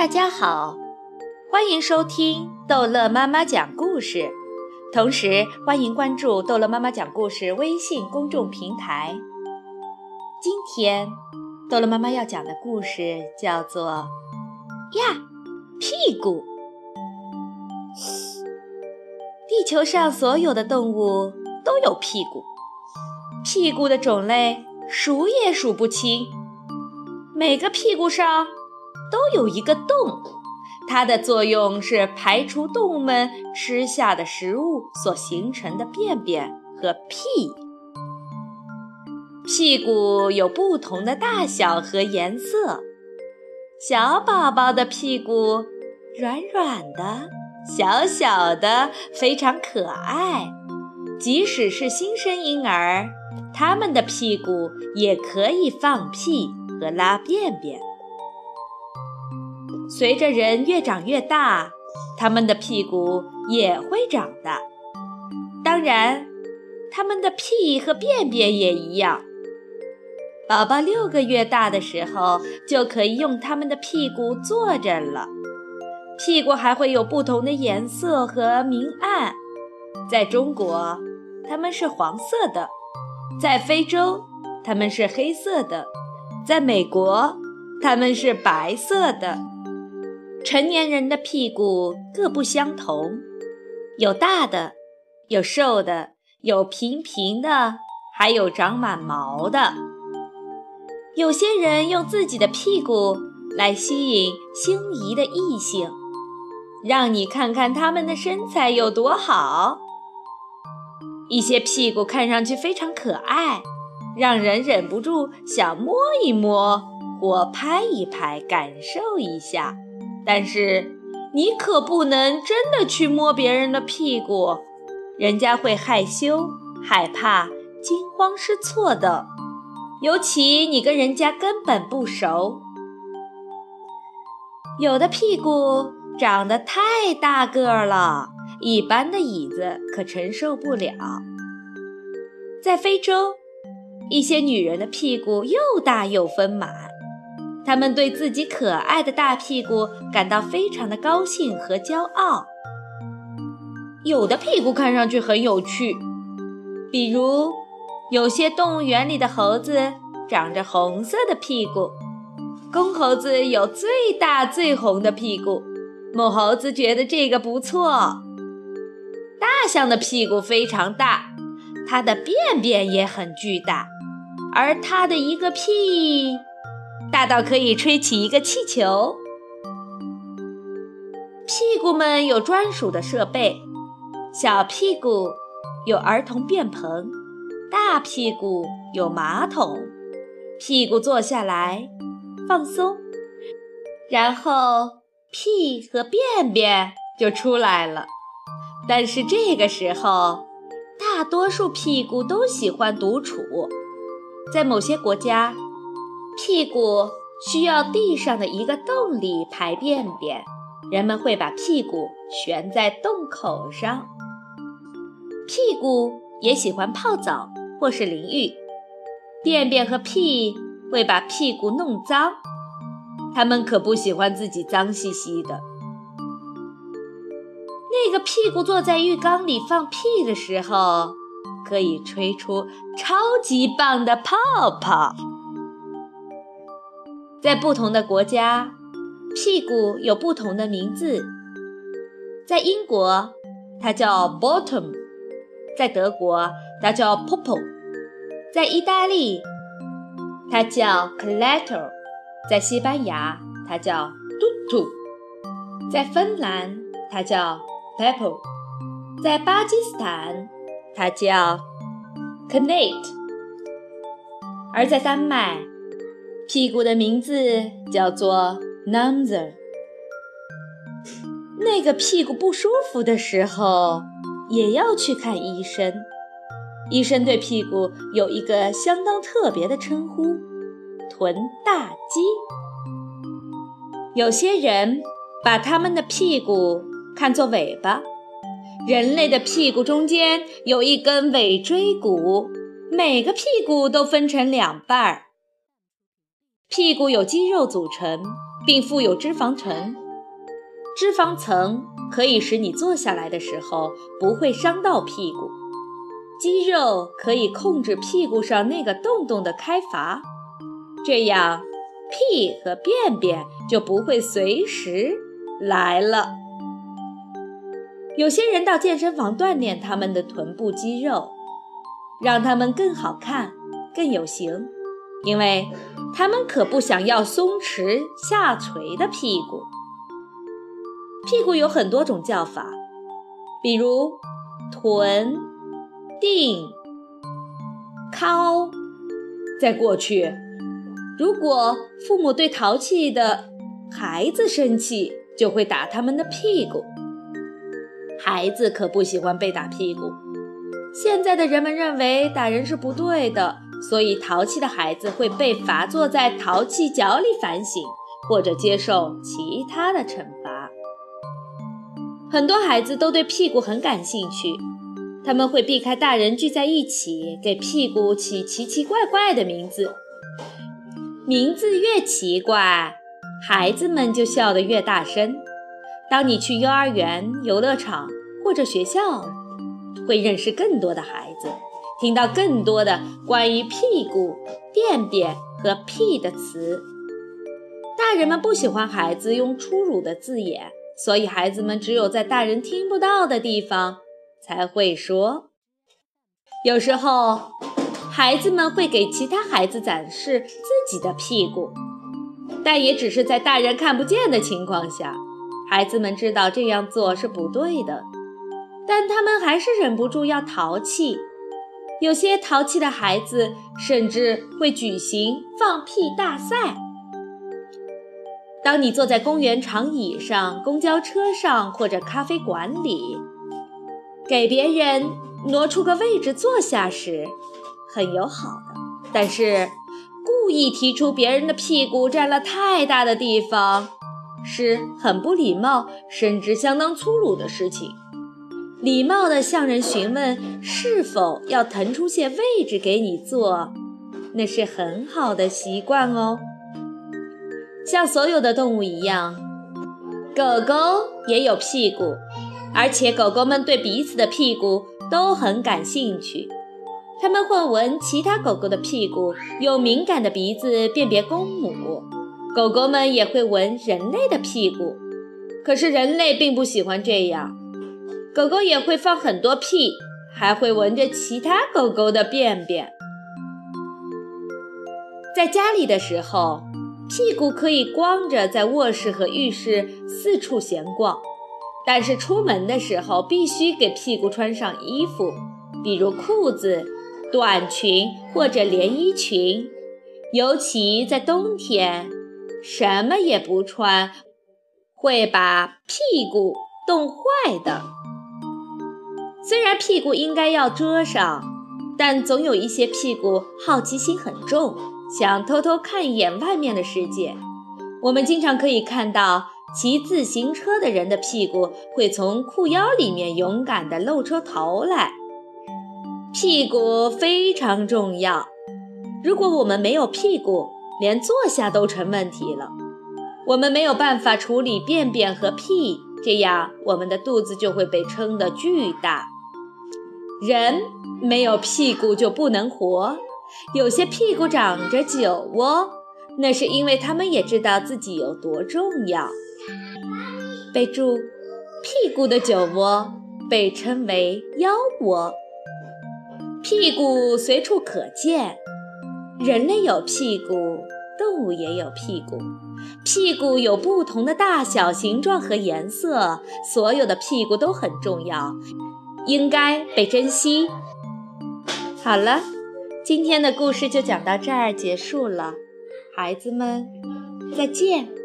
大家好，欢迎收听逗乐妈妈讲故事，同时欢迎关注逗乐妈妈讲故事微信公众平台。今天逗乐妈妈要讲的故事叫做《呀屁股》。地球上所有的动物都有屁股，屁股的种类数也数不清，每个屁股上。都有一个洞，它的作用是排除动物们吃下的食物所形成的便便和屁。屁股有不同的大小和颜色，小宝宝的屁股软软的、小小的，非常可爱。即使是新生婴儿，他们的屁股也可以放屁和拉便便。随着人越长越大，他们的屁股也会长大。当然，他们的屁和便便也一样。宝宝六个月大的时候，就可以用他们的屁股坐着了。屁股还会有不同的颜色和明暗。在中国，它们是黄色的；在非洲，它们是黑色的；在美国，它们是白色的。成年人的屁股各不相同，有大的，有瘦的，有平平的，还有长满毛的。有些人用自己的屁股来吸引心仪的异性，让你看看他们的身材有多好。一些屁股看上去非常可爱，让人忍不住想摸一摸或拍一拍，感受一下。但是，你可不能真的去摸别人的屁股，人家会害羞、害怕、惊慌失措的。尤其你跟人家根本不熟，有的屁股长得太大个儿了，一般的椅子可承受不了。在非洲，一些女人的屁股又大又丰满。他们对自己可爱的大屁股感到非常的高兴和骄傲。有的屁股看上去很有趣，比如有些动物园里的猴子长着红色的屁股，公猴子有最大最红的屁股，母猴子觉得这个不错。大象的屁股非常大，它的便便也很巨大，而它的一个屁。大到可以吹起一个气球。屁股们有专属的设备，小屁股有儿童便盆，大屁股有马桶。屁股坐下来，放松，然后屁和便便就出来了。但是这个时候，大多数屁股都喜欢独处，在某些国家。屁股需要地上的一个洞里排便便，人们会把屁股悬在洞口上。屁股也喜欢泡澡或是淋浴，便便和屁会把屁股弄脏，它们可不喜欢自己脏兮兮的。那个屁股坐在浴缸里放屁的时候，可以吹出超级棒的泡泡。在不同的国家，屁股有不同的名字。在英国，它叫 bottom；在德国，它叫 popo；在意大利，它叫 clatter；在西班牙，它叫 tutu；在芬兰，它叫 pepper；在巴基斯坦，它叫 knate；而在丹麦。屁股的名字叫做 Namzer。那个屁股不舒服的时候，也要去看医生。医生对屁股有一个相当特别的称呼——臀大肌。有些人把他们的屁股看作尾巴。人类的屁股中间有一根尾椎骨，每个屁股都分成两半儿。屁股有肌肉组成，并附有脂肪层。脂肪层可以使你坐下来的时候不会伤到屁股。肌肉可以控制屁股上那个洞洞的开阀，这样屁和便便就不会随时来了。有些人到健身房锻炼他们的臀部肌肉，让他们更好看、更有型，因为他们可不想要松弛下垂的屁股。屁股有很多种叫法，比如臀。腚，靠，在过去，如果父母对淘气的孩子生气，就会打他们的屁股。孩子可不喜欢被打屁股。现在的人们认为打人是不对的，所以淘气的孩子会被罚坐在淘气角里反省，或者接受其他的惩罚。很多孩子都对屁股很感兴趣。他们会避开大人聚在一起，给屁股起奇奇怪怪的名字。名字越奇怪，孩子们就笑得越大声。当你去幼儿园、游乐场或者学校，会认识更多的孩子，听到更多的关于屁股、便便和屁的词。大人们不喜欢孩子用粗鲁的字眼，所以孩子们只有在大人听不到的地方。才会说。有时候，孩子们会给其他孩子展示自己的屁股，但也只是在大人看不见的情况下。孩子们知道这样做是不对的，但他们还是忍不住要淘气。有些淘气的孩子甚至会举行放屁大赛。当你坐在公园长椅上、公交车上或者咖啡馆里。给别人挪出个位置坐下时，很友好的；但是故意提出别人的屁股占了太大的地方，是很不礼貌，甚至相当粗鲁的事情。礼貌地向人询问是否要腾出些位置给你坐，那是很好的习惯哦。像所有的动物一样，狗狗也有屁股。而且狗狗们对彼此的屁股都很感兴趣，它们会闻其他狗狗的屁股，用敏感的鼻子辨别公母。狗狗们也会闻人类的屁股，可是人类并不喜欢这样。狗狗也会放很多屁，还会闻着其他狗狗的便便。在家里的时候，屁股可以光着在卧室和浴室四处闲逛。但是出门的时候必须给屁股穿上衣服，比如裤子、短裙或者连衣裙。尤其在冬天，什么也不穿会把屁股冻坏的。虽然屁股应该要遮上，但总有一些屁股好奇心很重，想偷偷看一眼外面的世界。我们经常可以看到。骑自行车的人的屁股会从裤腰里面勇敢地露出头来。屁股非常重要。如果我们没有屁股，连坐下都成问题了。我们没有办法处理便便和屁，这样我们的肚子就会被撑得巨大。人没有屁股就不能活。有些屁股长着酒窝，那是因为他们也知道自己有多重要。备注：屁股的酒窝被称为腰窝。屁股随处可见，人类有屁股，动物也有屁股。屁股有不同的大小、形状和颜色，所有的屁股都很重要，应该被珍惜。好了，今天的故事就讲到这儿结束了，孩子们再见。